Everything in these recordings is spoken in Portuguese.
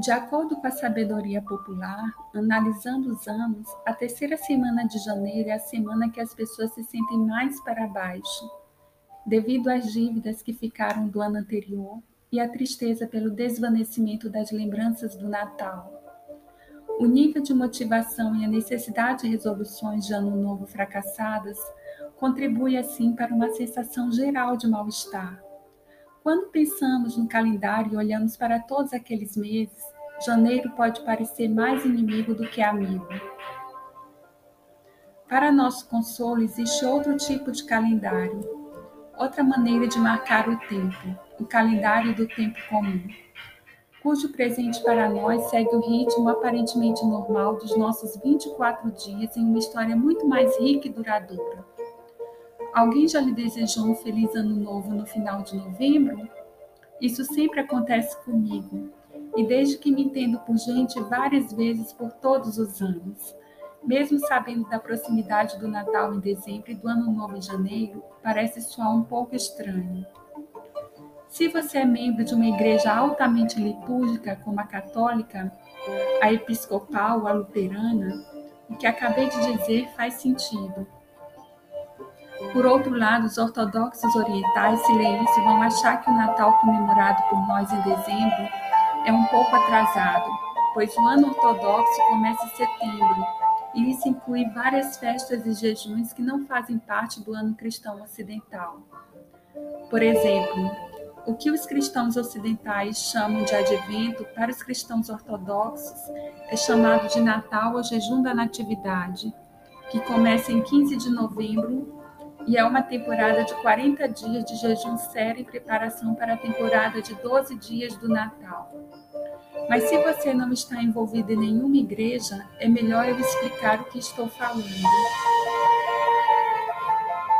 De acordo com a sabedoria popular, analisando os anos, a terceira semana de janeiro é a semana que as pessoas se sentem mais para baixo, devido às dívidas que ficaram do ano anterior e à tristeza pelo desvanecimento das lembranças do Natal. O nível de motivação e a necessidade de resoluções de ano novo fracassadas contribui assim para uma sensação geral de mal-estar. Quando pensamos no calendário e olhamos para todos aqueles meses, janeiro pode parecer mais inimigo do que amigo. Para nosso consolo, existe outro tipo de calendário, outra maneira de marcar o tempo, o calendário do tempo comum, cujo presente para nós segue o ritmo aparentemente normal dos nossos 24 dias em uma história muito mais rica e duradoura. Alguém já lhe desejou um feliz ano novo no final de novembro? Isso sempre acontece comigo, e desde que me entendo por gente várias vezes por todos os anos. Mesmo sabendo da proximidade do Natal em dezembro e do Ano Novo em janeiro, parece soar um pouco estranho. Se você é membro de uma igreja altamente litúrgica, como a católica, a episcopal, a luterana, o que acabei de dizer faz sentido. Por outro lado, os ortodoxos orientais, se lerem isso, vão achar que o Natal comemorado por nós em dezembro é um pouco atrasado, pois o ano ortodoxo começa em setembro e isso inclui várias festas e jejuns que não fazem parte do ano cristão ocidental. Por exemplo, o que os cristãos ocidentais chamam de advento, para os cristãos ortodoxos, é chamado de Natal ou jejum da Natividade, que começa em 15 de novembro e é uma temporada de 40 dias de jejum sério em preparação para a temporada de 12 dias do Natal. Mas se você não está envolvido em nenhuma igreja, é melhor eu explicar o que estou falando.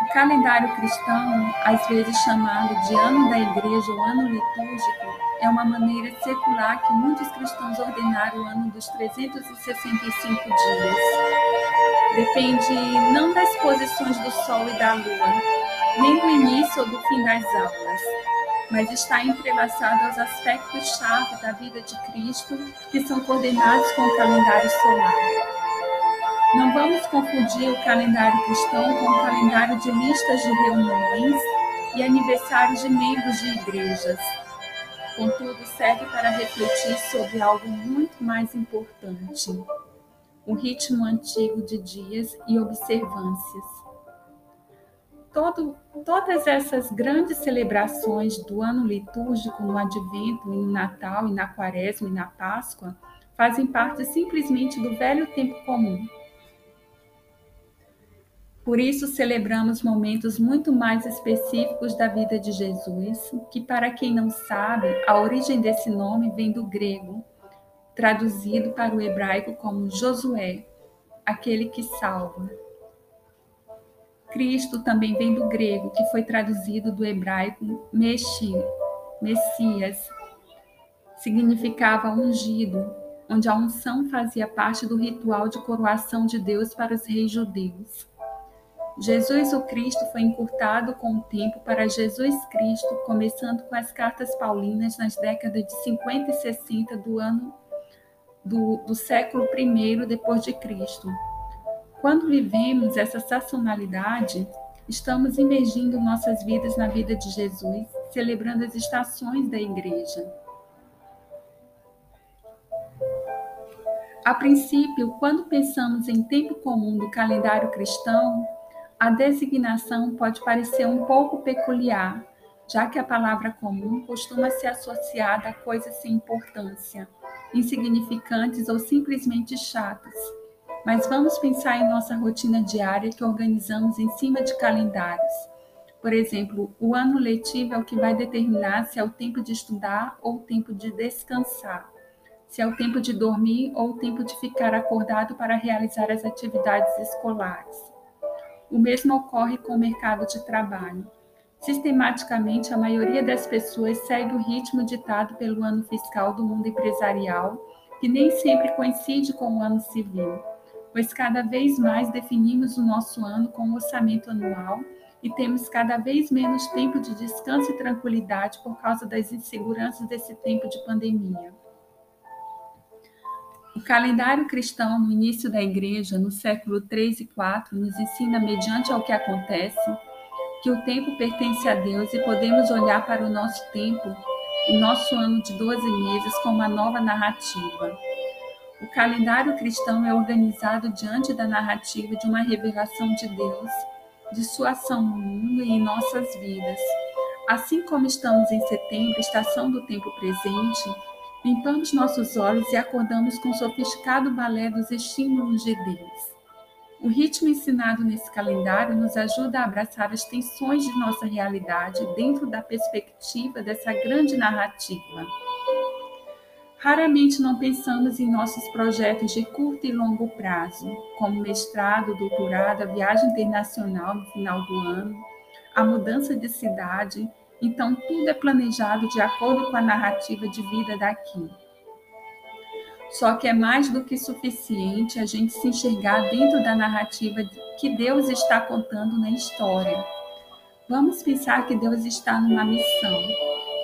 O calendário cristão, às vezes chamado de ano da igreja ou ano litúrgico, é uma maneira secular que muitos cristãos ordenaram o ano dos 365 dias. Depende não das posições do Sol e da Lua, nem do início ou do fim das aulas, mas está entrelaçado aos aspectos-chave da vida de Cristo que são coordenados com o calendário solar. Não vamos confundir o calendário cristão com o calendário de listas de reuniões e aniversários de membros de igrejas. Contudo, serve para refletir sobre algo muito mais importante: o ritmo antigo de dias e observâncias. Todo, todas essas grandes celebrações do ano litúrgico no Advento, no Natal, e na Quaresma e na Páscoa fazem parte simplesmente do velho tempo comum por isso, celebramos momentos muito mais específicos da vida de Jesus, que, para quem não sabe, a origem desse nome vem do grego, traduzido para o hebraico como Josué, aquele que salva. Cristo também vem do grego, que foi traduzido do hebraico Meshi, Messias, significava ungido, onde a unção fazia parte do ritual de coroação de Deus para os reis judeus. Jesus o Cristo foi encurtado com o tempo para Jesus Cristo, começando com as cartas paulinas nas décadas de 50 e 60 do ano do, do século I depois de Cristo. Quando vivemos essa sazonalidade, estamos imergindo nossas vidas na vida de Jesus, celebrando as estações da igreja. A princípio, quando pensamos em tempo comum do calendário cristão, a designação pode parecer um pouco peculiar, já que a palavra comum costuma ser associada a coisas sem importância, insignificantes ou simplesmente chatas. Mas vamos pensar em nossa rotina diária que organizamos em cima de calendários. Por exemplo, o ano letivo é o que vai determinar se é o tempo de estudar ou o tempo de descansar, se é o tempo de dormir ou o tempo de ficar acordado para realizar as atividades escolares. O mesmo ocorre com o mercado de trabalho. Sistematicamente, a maioria das pessoas segue o ritmo ditado pelo ano fiscal do mundo empresarial, que nem sempre coincide com o ano civil, pois cada vez mais definimos o nosso ano com o orçamento anual e temos cada vez menos tempo de descanso e tranquilidade por causa das inseguranças desse tempo de pandemia. O calendário cristão no início da igreja, no século 3 e 4, nos ensina, mediante ao que acontece, que o tempo pertence a Deus e podemos olhar para o nosso tempo, o nosso ano de 12 meses, como uma nova narrativa. O calendário cristão é organizado diante da narrativa de uma revelação de Deus, de sua ação no mundo e em nossas vidas. Assim como estamos em setembro, estação do tempo presente, limpamos nossos olhos e acordamos com o sofisticado balé dos estímulos de Deus. O ritmo ensinado nesse calendário nos ajuda a abraçar as tensões de nossa realidade dentro da perspectiva dessa grande narrativa. Raramente não pensamos em nossos projetos de curto e longo prazo, como mestrado, doutorado, a viagem internacional no final do ano, a mudança de cidade. Então, tudo é planejado de acordo com a narrativa de vida daqui. Só que é mais do que suficiente a gente se enxergar dentro da narrativa que Deus está contando na história. Vamos pensar que Deus está numa missão,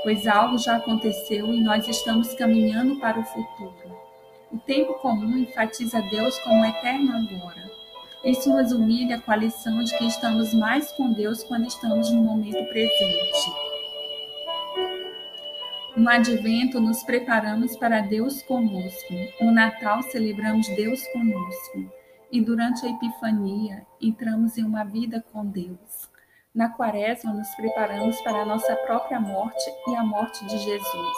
pois algo já aconteceu e nós estamos caminhando para o futuro. O tempo comum enfatiza Deus como eterno agora. Isso nos humilha com a lição de que estamos mais com Deus quando estamos no momento presente. No advento, nos preparamos para Deus conosco. No Natal, celebramos Deus conosco. E durante a Epifania, entramos em uma vida com Deus. Na Quaresma, nos preparamos para a nossa própria morte e a morte de Jesus.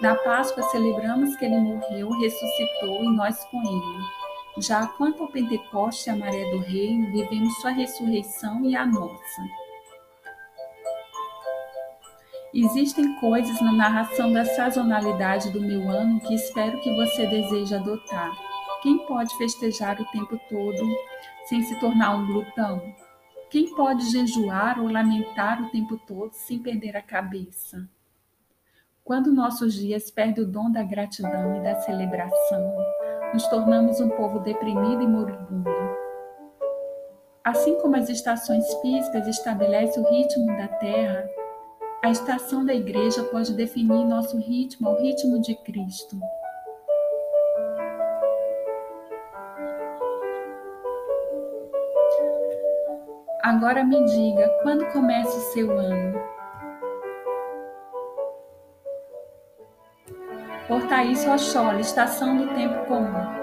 Na Páscoa, celebramos que ele morreu, ressuscitou e nós com ele. Já quanto ao Pentecoste e a Maré do Reino, vivemos sua ressurreição e a nossa. Existem coisas na narração da sazonalidade do meu ano que espero que você deseje adotar. Quem pode festejar o tempo todo sem se tornar um glutão? Quem pode jejuar ou lamentar o tempo todo sem perder a cabeça? Quando nossos dias perdem o dom da gratidão e da celebração, nos tornamos um povo deprimido e moribundo. Assim como as estações físicas estabelecem o ritmo da Terra, a estação da igreja pode definir nosso ritmo ao ritmo de Cristo. Agora me diga, quando começa o seu ano? Por Thaís Estação do Tempo Comum.